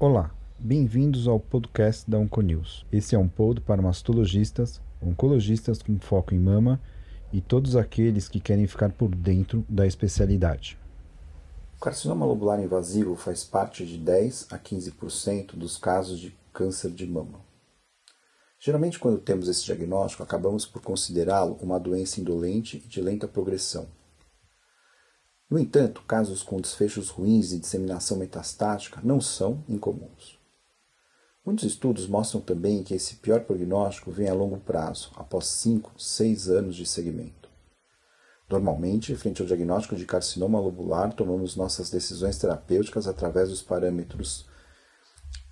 Olá, bem-vindos ao podcast da Onconews. Esse é um pod para mastologistas, oncologistas com foco em mama e todos aqueles que querem ficar por dentro da especialidade. O carcinoma lobular invasivo faz parte de 10 a 15% dos casos de câncer de mama. Geralmente, quando temos esse diagnóstico, acabamos por considerá-lo uma doença indolente e de lenta progressão. No entanto, casos com desfechos ruins e disseminação metastática não são incomuns. Muitos estudos mostram também que esse pior prognóstico vem a longo prazo, após 5, 6 anos de segmento. Normalmente, frente ao diagnóstico de carcinoma lobular, tomamos nossas decisões terapêuticas através dos parâmetros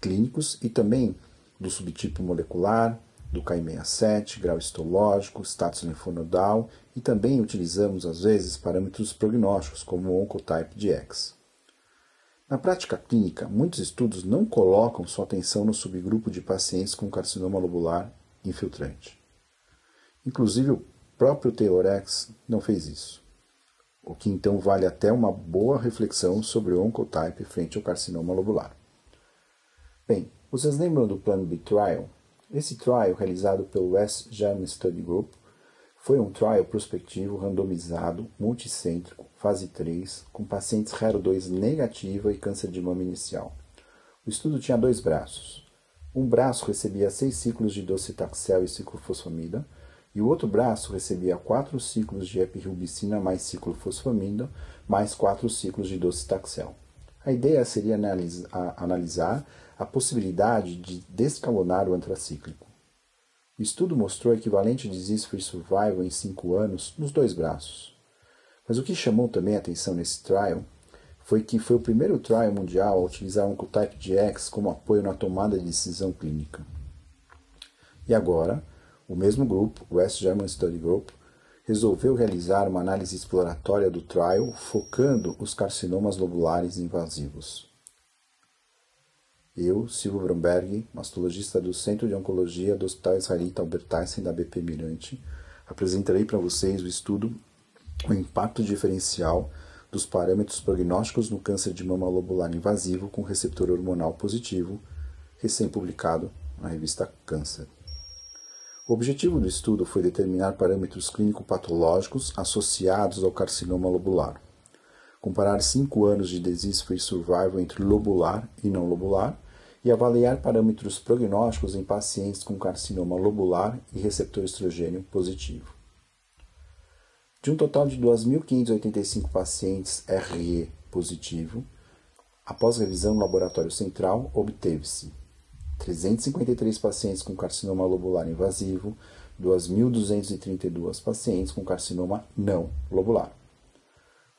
clínicos e também do subtipo molecular, do KI67, grau histológico, status linfonodal e também utilizamos às vezes parâmetros prognósticos como o Oncotype DX. Na prática clínica, muitos estudos não colocam sua atenção no subgrupo de pacientes com carcinoma lobular infiltrante. Inclusive o próprio Taylor-X não fez isso, o que então vale até uma boa reflexão sobre o Oncotype frente ao carcinoma lobular. Bem, vocês lembram do Plan B Trial? Esse trial, realizado pelo West German Study Group, foi um trial prospectivo randomizado, multicêntrico, fase 3, com pacientes HER2 negativa e câncer de mama inicial. O estudo tinha dois braços. Um braço recebia seis ciclos de docetaxel e ciclofosfamida, e o outro braço recebia quatro ciclos de epirubicina mais ciclofosfamida, mais quatro ciclos de docetaxel. A ideia seria analisar a possibilidade de descalonar o antracíclico. O estudo mostrou equivalente disease-free survival em 5 anos nos dois braços. Mas o que chamou também a atenção nesse trial foi que foi o primeiro trial mundial a utilizar um Q-type GX como apoio na tomada de decisão clínica. E agora, o mesmo grupo, o West German Study Group, resolveu realizar uma análise exploratória do trial focando os carcinomas lobulares invasivos. Eu, Silvio Bromberg, mastologista do Centro de Oncologia do Hospital Israelita Albert Einstein da BP Mirante, apresentarei para vocês o estudo O Impacto Diferencial dos Parâmetros Prognósticos no Câncer de Mama Lobular Invasivo com Receptor Hormonal Positivo, recém-publicado na revista Câncer. O objetivo do estudo foi determinar parâmetros clínico-patológicos associados ao carcinoma lobular, comparar cinco anos de disease-free survival entre lobular e não lobular e avaliar parâmetros prognósticos em pacientes com carcinoma lobular e receptor estrogênio positivo. De um total de 2.585 pacientes RE positivo, após revisão no laboratório central, obteve-se 353 pacientes com carcinoma lobular invasivo, 2.232 pacientes com carcinoma não lobular.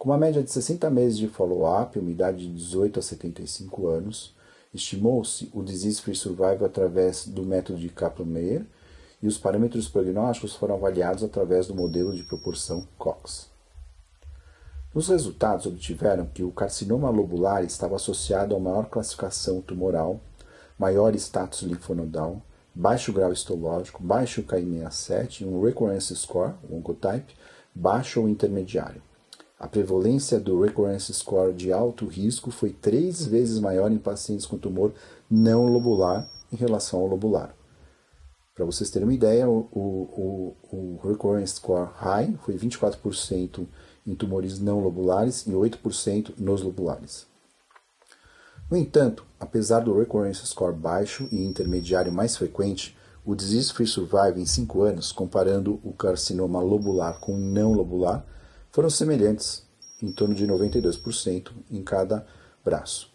Com uma média de 60 meses de follow-up, uma idade de 18 a 75 anos, Estimou-se o disease-free survival através do método de Kaplan-Meier e os parâmetros prognósticos foram avaliados através do modelo de proporção Cox. Os resultados obtiveram que o carcinoma lobular estava associado a maior classificação tumoral, maior status linfonodal, baixo grau histológico, baixo KI67 e um recurrence score, oncotype, baixo ou intermediário. A prevalência do recurrence score de alto risco foi três vezes maior em pacientes com tumor não lobular em relação ao lobular. Para vocês terem uma ideia, o, o, o, recurrence score high foi 24% em tumores não lobulares e 8% nos lobulares. No entanto, apesar do recurrence score baixo e intermediário mais frequente, o disease-free survival em 5 anos, comparando o carcinoma lobular com o não lobular, foram semelhantes, em torno de 92% em cada braço.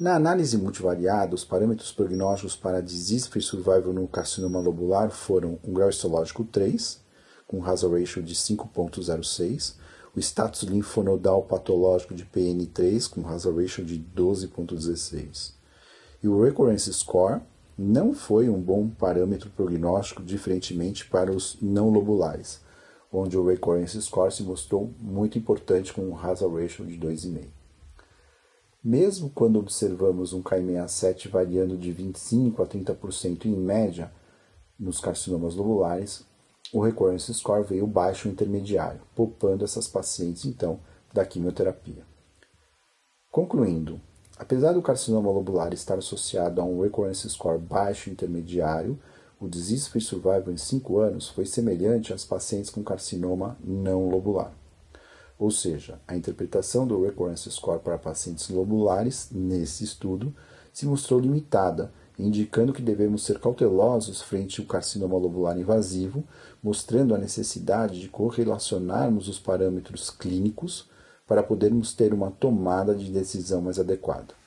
Na análise multivariada, os parâmetros prognósticos para disease-free survival no carcinoma lobular foram um grau histológico 3, com hazard ratio de 5.06, o status linfonodal patológico de PN3, com hazard ratio de 12.16. E o recurrence score não foi um bom parâmetro prognóstico, diferentemente para os não lobulares, onde o recurrence score se mostrou muito importante com um hazard ratio de 2,5. Mesmo quando observamos um Ki67 variando de 25 a 30% em média nos carcinomas lobulares, o recurrence score veio baixo intermediário, poupando essas pacientes então da quimioterapia. Concluindo, apesar do carcinoma lobular estar associado a um recurrence score baixo intermediário, o disease-free survival em 5 anos foi semelhante às pacientes com carcinoma não lobular. Ou seja, a interpretação do recurrence score para pacientes lobulares, nesse estudo, se mostrou limitada, indicando que devemos ser cautelosos frente ao carcinoma lobular invasivo, mostrando a necessidade de correlacionarmos os parâmetros clínicos para podermos ter uma tomada de decisão mais adequada.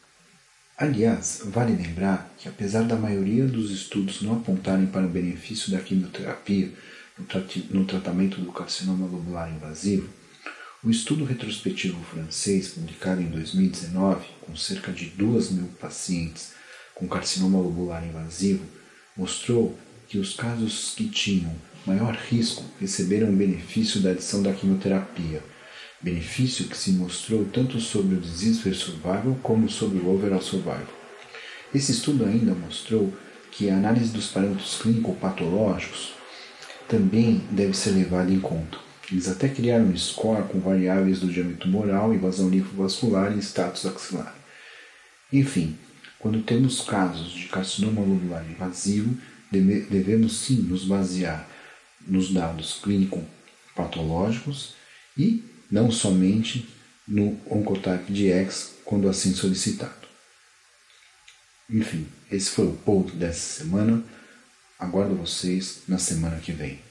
Aliás, vale lembrar que, apesar da maioria dos estudos não apontarem para o benefício da quimioterapia no, tra no tratamento do carcinoma lobular invasivo, o estudo retrospectivo francês, publicado em 2019, com cerca de 2 mil pacientes com carcinoma lobular invasivo, mostrou que os casos que tinham maior risco receberam o benefício da adição da quimioterapia benefício que se mostrou tanto sobre o disease-free survival como sobre o overall survival. Esse estudo ainda mostrou que a análise dos parâmetros clínico-patológicos também deve ser levada em conta. Eles até criaram um score com variáveis do diâmetro tumoral, invasão linfovascular e status axilar. Enfim, quando temos casos de carcinoma lobular invasivo, devemos sim nos basear nos dados clínico-patológicos e não somente no Oncotype DX quando assim solicitado. Enfim, esse foi o ponto dessa semana. Aguardo vocês na semana que vem.